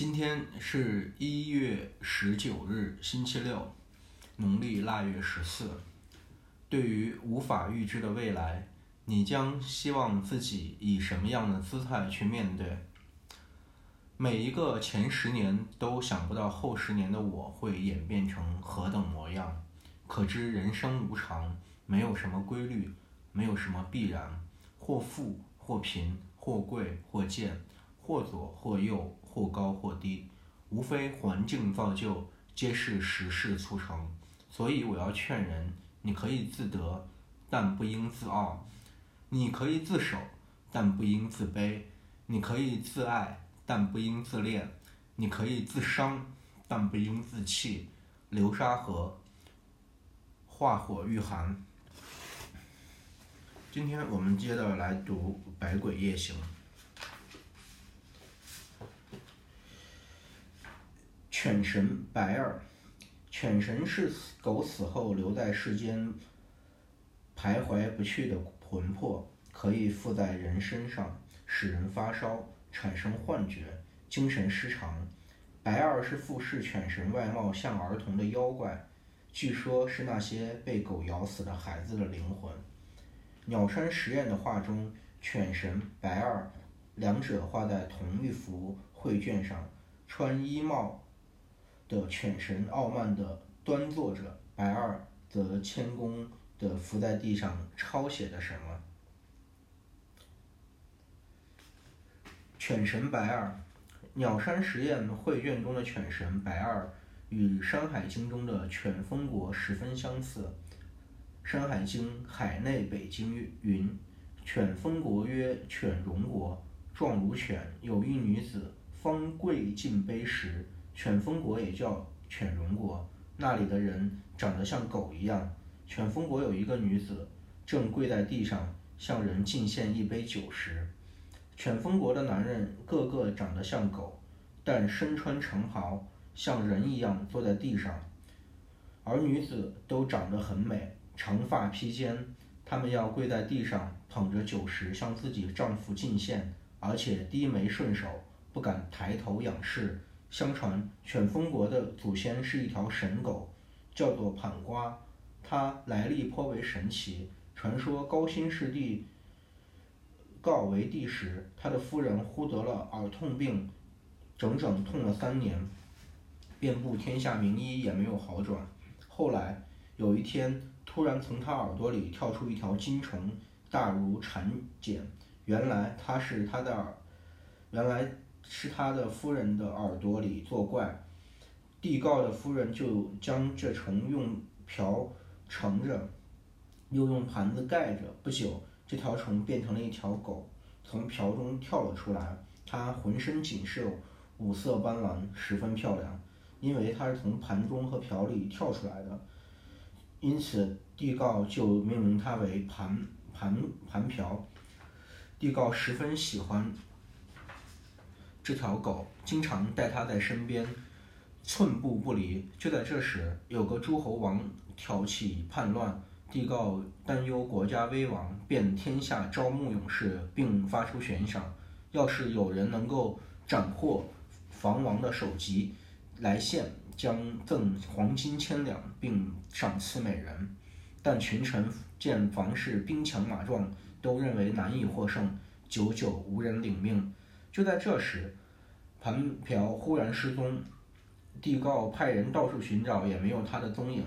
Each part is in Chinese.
今天是一月十九日，星期六，农历腊月十四。对于无法预知的未来，你将希望自己以什么样的姿态去面对？每一个前十年都想不到后十年的我会演变成何等模样。可知人生无常，没有什么规律，没有什么必然，或富或贫，或贵或贱，或左或右。或高或低，无非环境造就，皆是时势促成。所以我要劝人：你可以自得，但不应自傲；你可以自守，但不应自卑；你可以自爱，但不应自恋；你可以自伤，但不应自弃。流沙河，化火御寒。今天我们接着来读《百鬼夜行》。犬神白二，犬神是狗死后留在世间徘徊不去的魂魄，可以附在人身上，使人发烧、产生幻觉、精神失常。白二是附视犬神外貌像儿童的妖怪，据说是那些被狗咬死的孩子的灵魂。鸟山实验的画中，犬神白二两者画在同一幅绘卷上，穿衣帽。的犬神傲慢地端坐着，白二则谦恭地伏在地上抄写着什么。犬神白二，鸟山实验绘卷中的犬神白二与《山海经》中的犬风国十分相似。《山海经·海内北经》云：“犬风国曰犬戎国，状如犬，有一女子，方跪尽杯时。”犬风国也叫犬戎国，那里的人长得像狗一样。犬风国有一个女子，正跪在地上向人敬献一杯酒时，犬风国的男人个个长得像狗，但身穿长袍，像人一样坐在地上。而女子都长得很美，长发披肩。她们要跪在地上，捧着酒食向自己丈夫敬献，而且低眉顺手，不敢抬头仰视。相传，犬风国的祖先是一条神狗，叫做盘瓜，它来历颇为神奇。传说高辛氏帝告为帝时，他的夫人忽得了耳痛病，整整痛了三年，遍布天下名医也没有好转。后来有一天，突然从他耳朵里跳出一条金虫，大如蚕茧，原来它是他的耳，原来。是他的夫人的耳朵里作怪，帝告的夫人就将这虫用瓢盛着，又用盘子盖着。不久，这条虫变成了一条狗，从瓢中跳了出来。它浑身锦绣，五色斑斓，十分漂亮。因为它是从盘中和瓢里跳出来的，因此帝告就命名它为盘盘盘瓢。帝告十分喜欢。这条狗经常带它在身边，寸步不离。就在这时，有个诸侯王挑起叛乱，帝告担忧国家危亡，便天下招募勇士，并发出悬赏：要是有人能够斩获房王的首级来献，将赠黄金千两，并赏赐美人。但群臣见房氏兵强马壮，都认为难以获胜，久久无人领命。就在这时，盘瓢忽然失踪，帝告派人到处寻找，也没有他的踪影。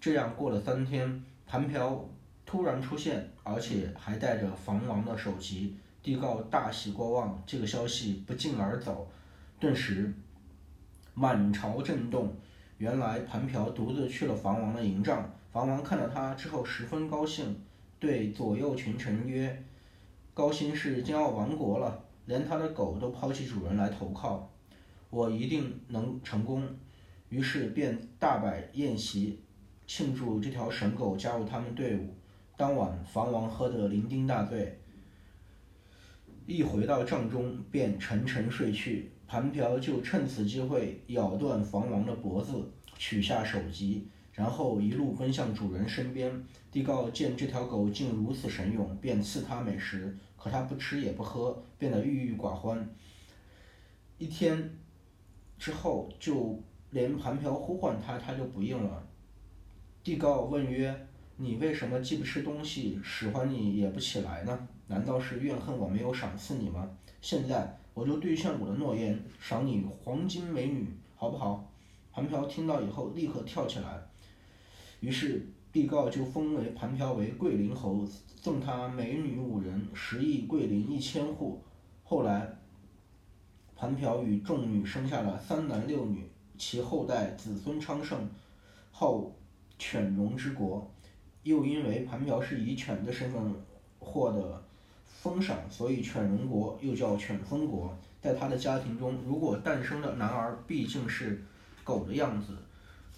这样过了三天，盘瓢突然出现，而且还带着房王的首级。帝告大喜过望，这个消息不胫而走，顿时满朝震动。原来盘瓢独自去了房王的营帐，房王看到他之后十分高兴，对左右群臣曰：“高辛氏将要亡国了。”连他的狗都抛弃主人来投靠，我一定能成功。于是便大摆宴席，庆祝这条神狗加入他们队伍。当晚，房王喝得酩酊大醉，一回到帐中便沉沉睡去。盘瓢就趁此机会咬断房王的脖子，取下首级，然后一路奔向主人身边。帝告见这条狗竟如此神勇，便赐他美食。可他不吃也不喝，变得郁郁寡欢。一天，之后，就连盘瓢呼唤他，他就不应了。帝告问曰：“你为什么既不吃东西，使唤你也不起来呢？难道是怨恨我没有赏赐你吗？现在我就兑现我的诺言，赏你黄金美女，好不好？”盘瓢听到以后，立刻跳起来。于是帝告就封为盘瓢为桂林侯，赠他美女五人，十亿桂林一千户。后来，盘瓢与众女生下了三男六女，其后代子孙昌盛，号犬戎之国。又因为盘瓢是以犬的身份获得封赏，所以犬戎国又叫犬封国。在他的家庭中，如果诞生的男儿毕竟是狗的样子，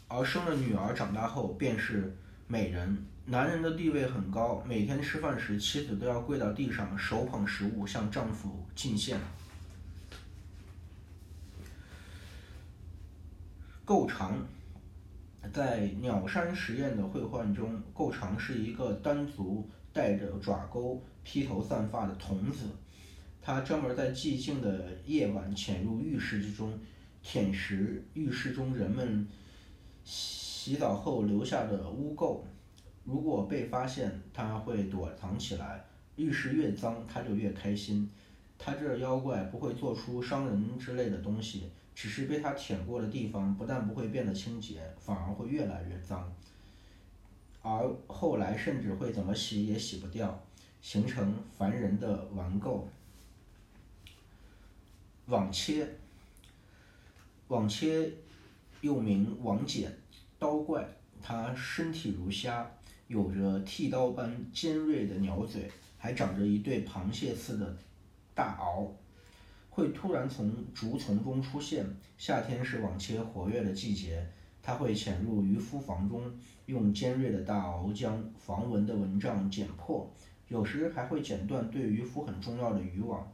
而生了女儿长大后便是美人。男人的地位很高，每天吃饭时，妻子都要跪到地上，手捧食物向丈夫进献。构长，在鸟山实验的绘画中，构长是一个单足、带着爪钩、披头散发的童子，他专门在寂静的夜晚潜入浴室之中，舔食浴室中人们洗澡后留下的污垢。如果被发现，他会躲藏起来。浴室越脏，他就越开心。他这妖怪不会做出伤人之类的东西，只是被他舔过的地方不但不会变得清洁，反而会越来越脏。而后来甚至会怎么洗也洗不掉，形成烦人的顽垢。网切，网切又名网剪，刀怪，它身体如虾。有着剃刀般尖锐的鸟嘴，还长着一对螃蟹似的大螯，会突然从竹丛中出现。夏天是网切活跃的季节，它会潜入渔夫房中，用尖锐的大螯将防蚊的蚊帐剪破，有时还会剪断对渔夫很重要的渔网。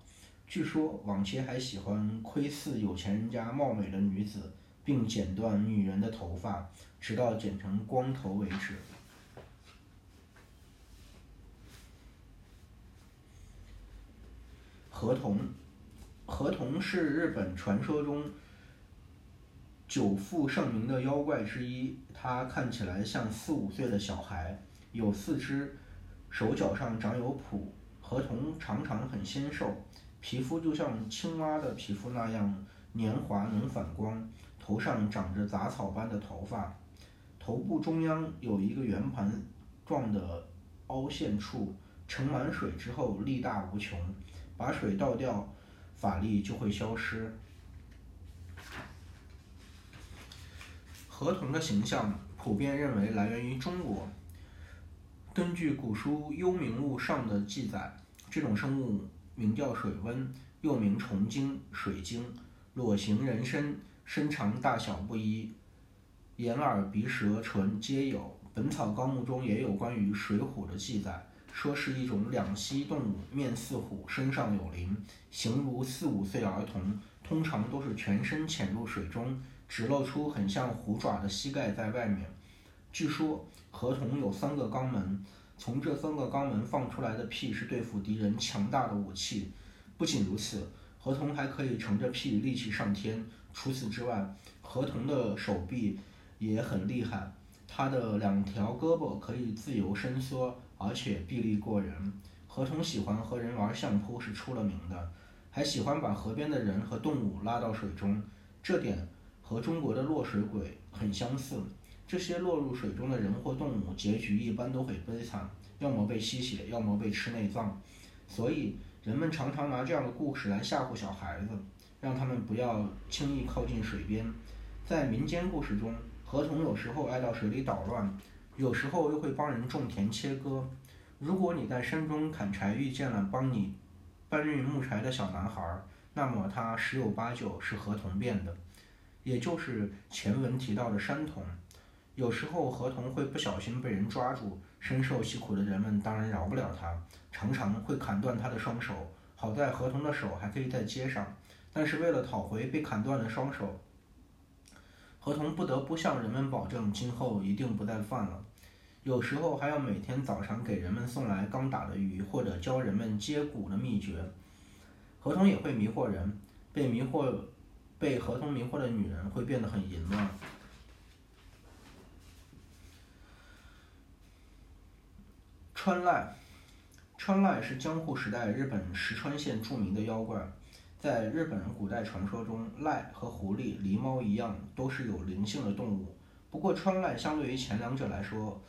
据说网切还喜欢窥伺有钱人家貌美的女子，并剪断女人的头发，直到剪成光头为止。河童，河童是日本传说中久负盛名的妖怪之一。它看起来像四五岁的小孩，有四肢，手脚上长有蹼。河童常常很纤瘦，皮肤就像青蛙的皮肤那样黏滑能反光。头上长着杂草般的头发，头部中央有一个圆盘状的凹陷处，盛满水之后力大无穷。把水倒掉，法力就会消失。河童的形象普遍认为来源于中国。根据古书《幽冥录》上的记载，这种生物名叫水温，又名虫精、水精，裸形人身，身长大小不一，眼、耳、鼻、舌、唇皆有。《本草纲目》中也有关于水虎的记载。说是一种两栖动物，面似虎，身上有鳞，形如四五岁儿童，通常都是全身潜入水中，只露出很像虎爪的膝盖在外面。据说河童有三个肛门，从这三个肛门放出来的屁是对付敌人强大的武器。不仅如此，河童还可以乘着屁力气上天。除此之外，河童的手臂也很厉害，它的两条胳膊可以自由伸缩。而且臂力过人，河童喜欢和人玩相扑是出了名的，还喜欢把河边的人和动物拉到水中，这点和中国的落水鬼很相似。这些落入水中的人或动物结局一般都很悲惨，要么被吸血，要么被吃内脏。所以人们常常拿这样的故事来吓唬小孩子，让他们不要轻易靠近水边。在民间故事中，河童有时候爱到水里捣乱。有时候又会帮人种田切割。如果你在山中砍柴遇见了帮你搬运木柴的小男孩，那么他十有八九是河童变的，也就是前文提到的山童。有时候河童会不小心被人抓住，深受其苦的人们当然饶不了他，常常会砍断他的双手。好在河童的手还可以再接上，但是为了讨回被砍断的双手。河童不得不向人们保证，今后一定不再犯了。有时候还要每天早上给人们送来刚打的鱼，或者教人们接骨的秘诀。河童也会迷惑人，被迷惑、被合同迷惑的女人会变得很淫乱。川濑，川濑是江户时代日本石川县著名的妖怪。在日本古代传说中，赖和狐狸、狸猫一样，都是有灵性的动物。不过，川赖相对于前两者来说，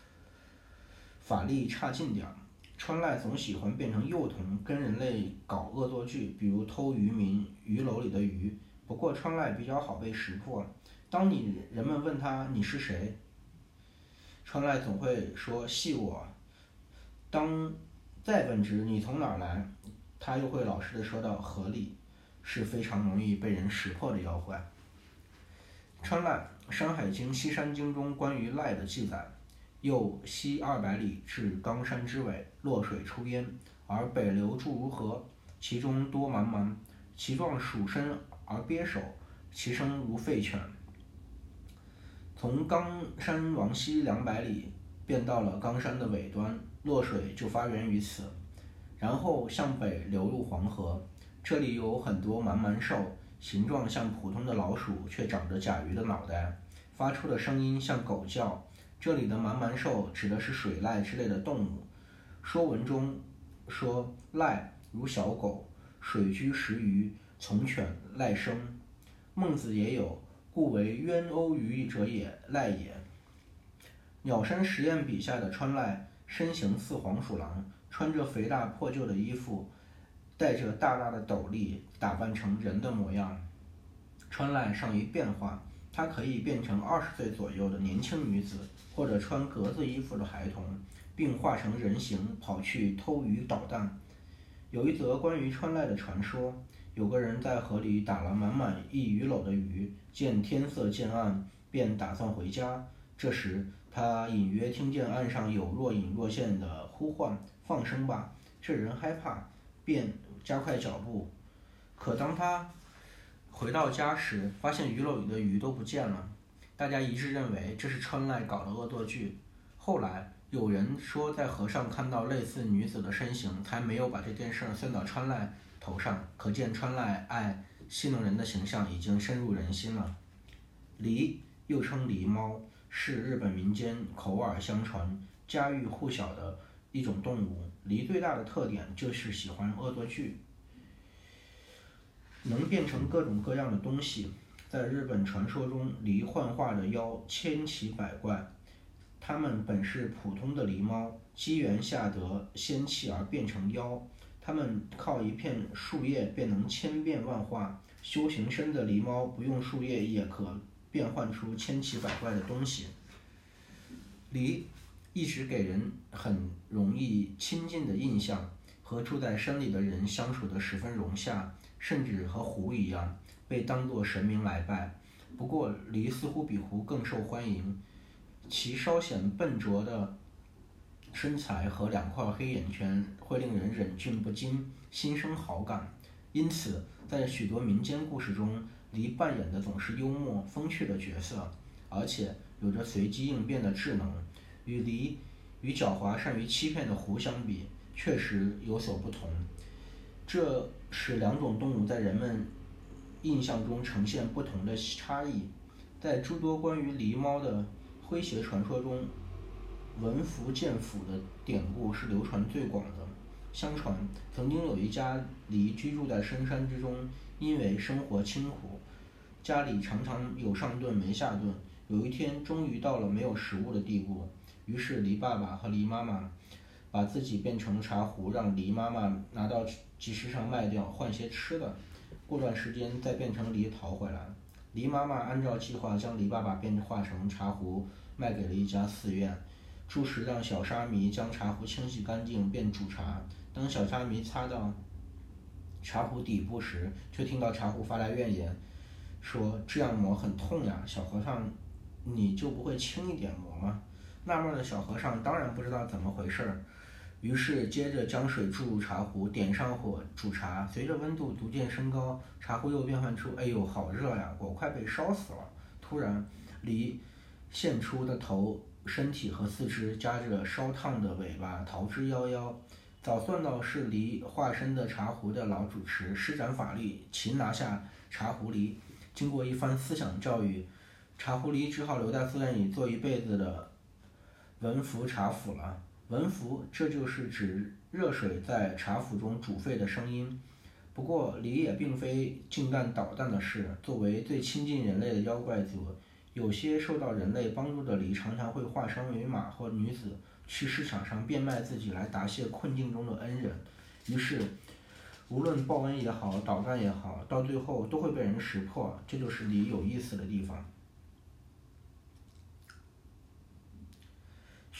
法力差劲点儿。川赖总喜欢变成幼童，跟人类搞恶作剧，比如偷渔民鱼篓里的鱼。不过，川赖比较好被识破。当你人们问他你是谁，川赖总会说系我。当再问之你从哪儿来，他又会老实的说到河里，是非常容易被人识破的妖怪。川赖，《山海经·西山经》中关于赖的记载：又西二百里至冈山之尾，落水出焉，而北流注如河，其中多茫茫，其状属身而鳖首，其声如吠犬。从冈山往西两百里，便到了冈山的尾端。落水就发源于此，然后向北流入黄河。这里有很多蛮蛮兽，形状像普通的老鼠，却长着甲鱼的脑袋，发出的声音像狗叫。这里的蛮蛮兽指的是水濑之类的动物。说文中说濑如小狗，水居食鱼，从犬赖生。孟子也有，故为渊欧鱼者也，赖也。鸟山实验笔下的川赖。身形似黄鼠狼，穿着肥大破旧的衣服，戴着大大的斗笠，打扮成人的模样。川濑善于变化，它可以变成二十岁左右的年轻女子，或者穿格子衣服的孩童，并化成人形跑去偷鱼捣蛋。有一则关于川濑的传说：有个人在河里打了满满一鱼篓的鱼，见天色渐暗，便打算回家。这时，他隐约听见岸上有若隐若现的呼唤：“放生吧！”这人害怕，便加快脚步。可当他回到家时，发现鱼篓里的鱼都不见了。大家一致认为这是川濑搞的恶作剧。后来有人说在河上看到类似女子的身形，才没有把这件事算到川濑头上。可见川濑爱戏弄人的形象已经深入人心了。狸又称狸猫。是日本民间口耳相传、家喻户晓的一种动物。狸最大的特点就是喜欢恶作剧，能变成各种各样的东西。在日本传说中，狸幻化的妖千奇百怪，它们本是普通的狸猫，机缘下得仙气而变成妖。它们靠一片树叶便能千变万化，修行深的狸猫不用树叶也可。变换出千奇百怪的东西。狸一直给人很容易亲近的印象，和住在山里的人相处得十分融洽，甚至和狐一样被当作神明来拜。不过，狸似乎比狐更受欢迎，其稍显笨拙的身材和两块黑眼圈会令人忍俊不禁，心生好感。因此，在许多民间故事中，狸扮演的总是幽默风趣的角色，而且有着随机应变的智能。与狸与狡猾善于欺骗的狐相比，确实有所不同。这使两种动物在人们印象中呈现不同的差异。在诸多关于狸猫的诙谐传说中，文福见府的典故是流传最广的。相传，曾经有一家狸居住在深山之中，因为生活清苦，家里常常有上顿没下顿。有一天，终于到了没有食物的地步，于是狸爸爸和狸妈妈把自己变成茶壶，让狸妈妈拿到集市上卖掉，换些吃的。过段时间再变成梨逃回来。狸妈妈按照计划将狸爸爸变化成茶壶，卖给了一家寺院。住时让小沙弥将茶壶清洗干净，便煮茶。当小沙弥擦到茶壶底部时，却听到茶壶发来怨言，说：“这样磨很痛呀，小和尚，你就不会轻一点磨吗？”纳闷的小和尚当然不知道怎么回事儿，于是接着将水注入茶壶，点上火煮茶。随着温度逐渐升高，茶壶又变换出：“哎呦，好热呀，我快被烧死了！”突然，离现出的头。身体和四肢夹着烧烫的尾巴，逃之夭夭。早算到是离化身的茶壶的老主持施展法力，擒拿下茶壶狸，经过一番思想教育，茶壶狸只好留在寺院里做一辈子的文福茶府了。文福，这就是指热水在茶釜中煮沸的声音。不过，狸也并非净干捣蛋的事。作为最亲近人类的妖怪族，有些受到人类帮助的狸常常会化身为马或女子，去市场上变卖自己来答谢困境中的恩人。于是，无论报恩也好，捣蛋也好，到最后都会被人识破。这就是狸有意思的地方。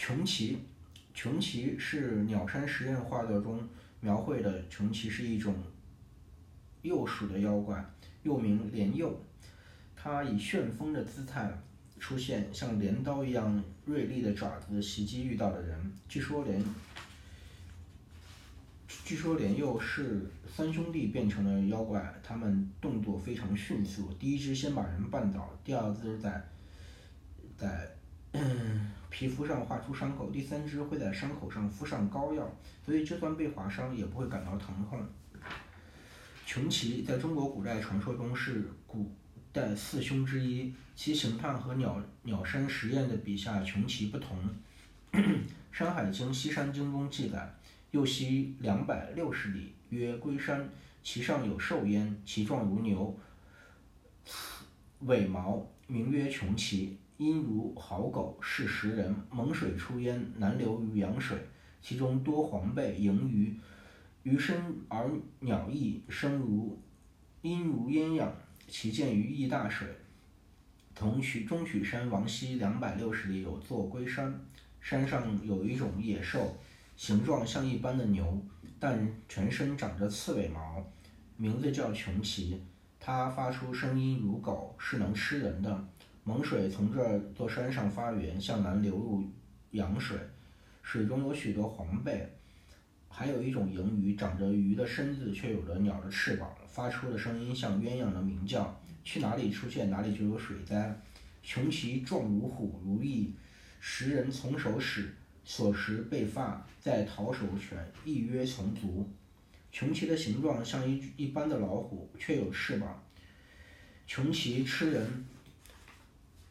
穷奇。穷奇是鸟山石验画作中描绘的穷奇是一种鼬鼠的妖怪，又名镰鼬。它以旋风的姿态出现，像镰刀一样锐利的爪子袭击遇到的人。据说莲，据说莲鼬是三兄弟变成的妖怪，他们动作非常迅速。第一只先把人绊倒，第二只在在嗯。皮肤上划出伤口，第三只会在伤口上敷上膏药，所以就算被划伤也不会感到疼痛。穷奇在中国古代传说中是古代四凶之一，其形态和鸟鸟山石验的笔下穷奇不同。《山海经·西山经》中记载：右西两百六十里，曰龟山，其上有兽焉，其状如牛，尾毛，名曰穷奇。因如好狗，是食人。猛水出焉，难流于阳水，其中多黄背盈鱼，鱼身而鸟翼，生如阴如鸳鸯，其见于易大水。同曲中曲山王溪两百六十里有座龟山，山上有一种野兽，形状像一般的牛，但全身长着刺尾毛，名字叫穷奇。它发出声音如狗，是能吃人的。猛水从这座山上发源，向南流入羊水，水中有许多黄贝，还有一种银鱼，长着鱼的身子，却有着鸟的翅膀，发出的声音像鸳鸯的鸣叫。去哪里出现，哪里就有水灾。穷奇状如虎如翼，食人从手使，所食被发，在逃手犬，亦曰从足。穷奇的形状像一一般的老虎，却有翅膀。穷奇吃人。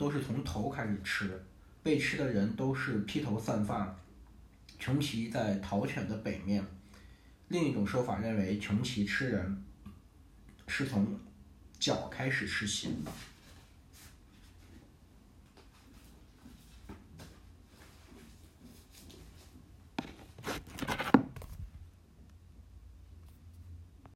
都是从头开始吃，被吃的人都是披头散发。穷奇在陶犬的北面。另一种说法认为，穷奇吃人是从脚开始吃起。